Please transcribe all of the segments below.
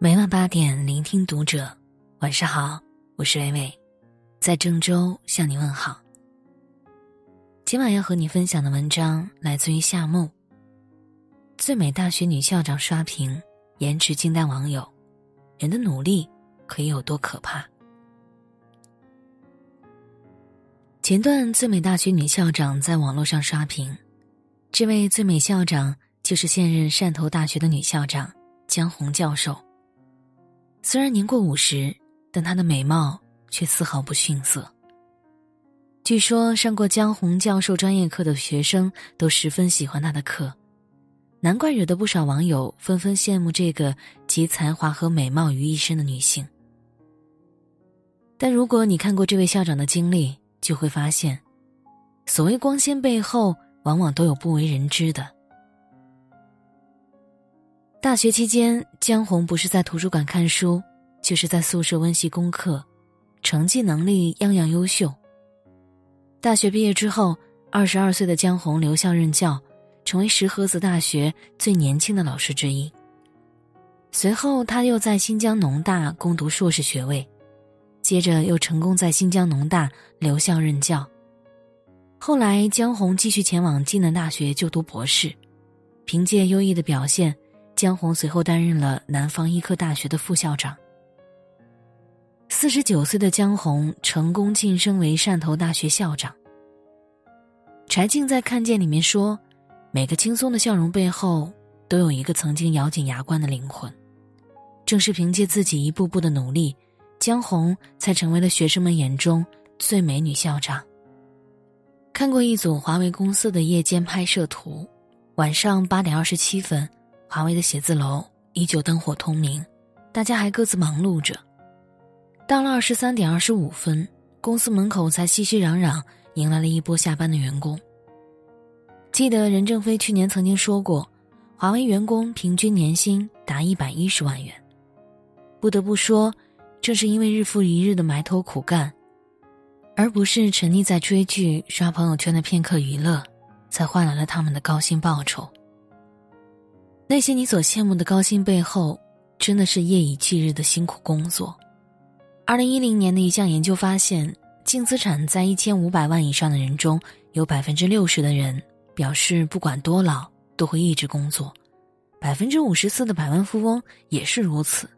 每晚八点，聆听读者。晚上好，我是微微，在郑州向你问好。今晚要和你分享的文章来自于夏木。最美大学女校长刷屏，颜值惊呆网友。人的努力可以有多可怕？前段最美大学女校长在网络上刷屏，这位最美校长就是现任汕头大学的女校长江红教授。虽然年过五十，但她的美貌却丝毫不逊色。据说上过江红教授专业课的学生都十分喜欢她的课，难怪惹得不少网友纷纷羡慕这个集才华和美貌于一身的女性。但如果你看过这位校长的经历，就会发现，所谓光鲜背后，往往都有不为人知的。大学期间，江红不是在图书馆看书，就是在宿舍温习功课，成绩能力样样优秀。大学毕业之后，二十二岁的江红留校任教，成为石河子大学最年轻的老师之一。随后，他又在新疆农大攻读硕士学位，接着又成功在新疆农大留校任教。后来，江红继续前往暨南大学就读博士，凭借优异的表现。江红随后担任了南方医科大学的副校长。四十九岁的江红成功晋升为汕头大学校长。柴静在《看见》里面说：“每个轻松的笑容背后，都有一个曾经咬紧牙关的灵魂。”正是凭借自己一步步的努力，江红才成为了学生们眼中最美女校长。看过一组华为公司的夜间拍摄图，晚上八点二十七分。华为的写字楼依旧灯火通明，大家还各自忙碌着。到了二十三点二十五分，公司门口才熙熙攘攘迎来了一波下班的员工。记得任正非去年曾经说过，华为员工平均年薪达一百一十万元。不得不说，正是因为日复一日的埋头苦干，而不是沉溺在追剧、刷朋友圈的片刻娱乐，才换来了他们的高薪报酬。那些你所羡慕的高薪背后，真的是夜以继日的辛苦工作。二零一零年的一项研究发现，净资产在一千五百万以上的人中，有百分之六十的人表示不管多老都会一直工作，百分之五十四的百万富翁也是如此。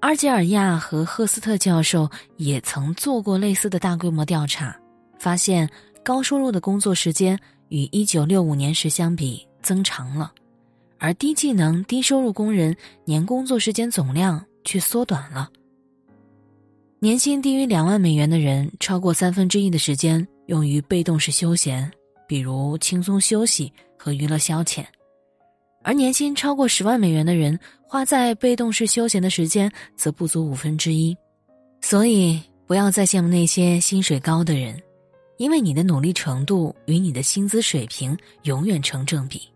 阿吉尔亚和赫斯特教授也曾做过类似的大规模调查，发现高收入的工作时间与一九六五年时相比增长了。而低技能、低收入工人年工作时间总量却缩短了。年薪低于两万美元的人，超过三分之一的时间用于被动式休闲，比如轻松休息和娱乐消遣；而年薪超过十万美元的人，花在被动式休闲的时间则不足五分之一。所以，不要再羡慕那些薪水高的人，因为你的努力程度与你的薪资水平永远成正比。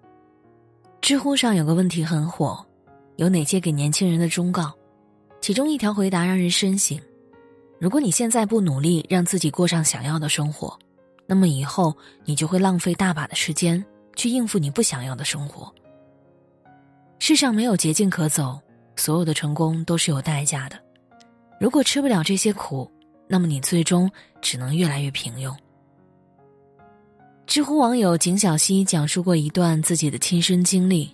知乎上有个问题很火，有哪些给年轻人的忠告？其中一条回答让人深省：如果你现在不努力让自己过上想要的生活，那么以后你就会浪费大把的时间去应付你不想要的生活。世上没有捷径可走，所有的成功都是有代价的。如果吃不了这些苦，那么你最终只能越来越平庸。知乎网友景小溪讲述过一段自己的亲身经历：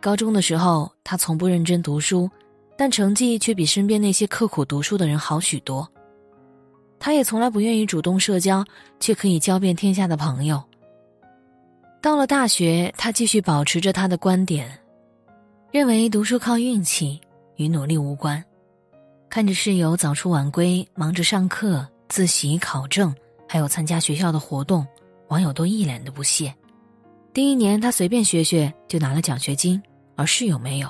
高中的时候，他从不认真读书，但成绩却比身边那些刻苦读书的人好许多。他也从来不愿意主动社交，却可以交遍天下的朋友。到了大学，他继续保持着他的观点，认为读书靠运气，与努力无关。看着室友早出晚归，忙着上课、自习、考证，还有参加学校的活动。网友都一脸的不屑。第一年他随便学学就拿了奖学金，而室友没有；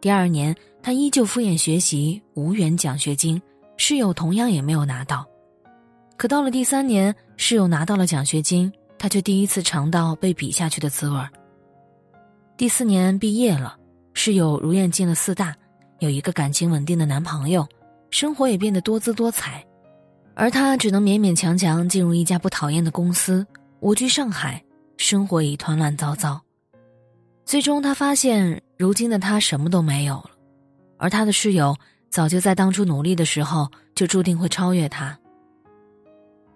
第二年他依旧敷衍学习，无缘奖学金，室友同样也没有拿到。可到了第三年，室友拿到了奖学金，他却第一次尝到被比下去的滋味。第四年毕业了，室友如愿进了四大，有一个感情稳定的男朋友，生活也变得多姿多彩，而他只能勉勉强强进入一家不讨厌的公司。蜗居上海，生活一团乱糟糟。最终，他发现如今的他什么都没有了，而他的室友早就在当初努力的时候就注定会超越他。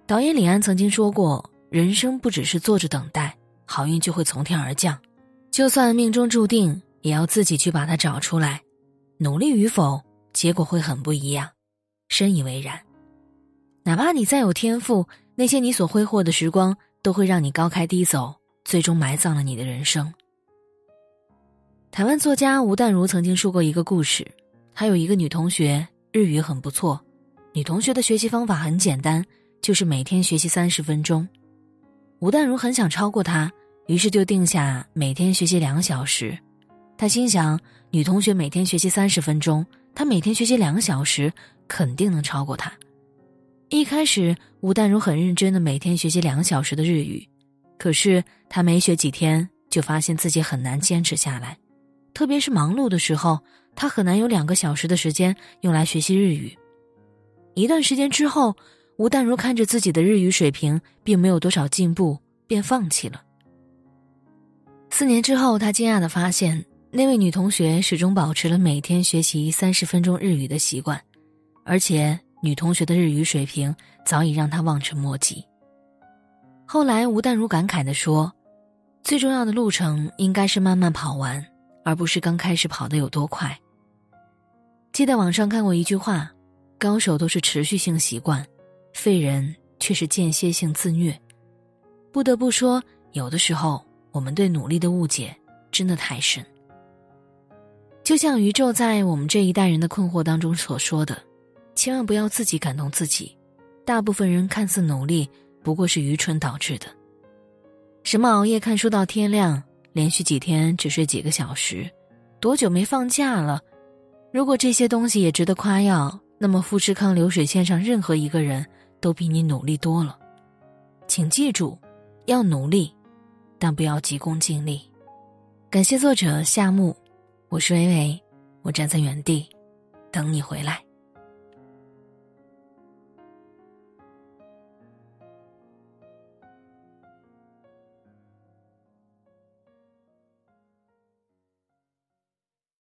导演李安曾经说过：“人生不只是坐着等待，好运就会从天而降，就算命中注定，也要自己去把它找出来。努力与否，结果会很不一样。”深以为然。哪怕你再有天赋，那些你所挥霍的时光，都会让你高开低走，最终埋葬了你的人生。台湾作家吴淡如曾经说过一个故事，她有一个女同学，日语很不错。女同学的学习方法很简单，就是每天学习三十分钟。吴淡如很想超过她，于是就定下每天学习两小时。他心想，女同学每天学习三十分钟，她每天学习两小时，肯定能超过她。一开始，吴淡如很认真的每天学习两小时的日语，可是她没学几天，就发现自己很难坚持下来。特别是忙碌的时候，他很难有两个小时的时间用来学习日语。一段时间之后，吴淡如看着自己的日语水平并没有多少进步，便放弃了。四年之后，他惊讶的发现，那位女同学始终保持了每天学习三十分钟日语的习惯，而且女同学的日语水平早已让他望尘莫及。后来，吴淡如感慨的说：“最重要的路程应该是慢慢跑完。”而不是刚开始跑得有多快。记得网上看过一句话：“高手都是持续性习惯，废人却是间歇性自虐。”不得不说，有的时候我们对努力的误解真的太深。就像宇宙在我们这一代人的困惑当中所说的：“千万不要自己感动自己。”大部分人看似努力，不过是愚蠢导致的。什么熬夜看书到天亮？连续几天只睡几个小时，多久没放假了？如果这些东西也值得夸耀，那么富士康流水线上任何一个人都比你努力多了。请记住，要努力，但不要急功近利。感谢作者夏木，我是微微，我站在原地，等你回来。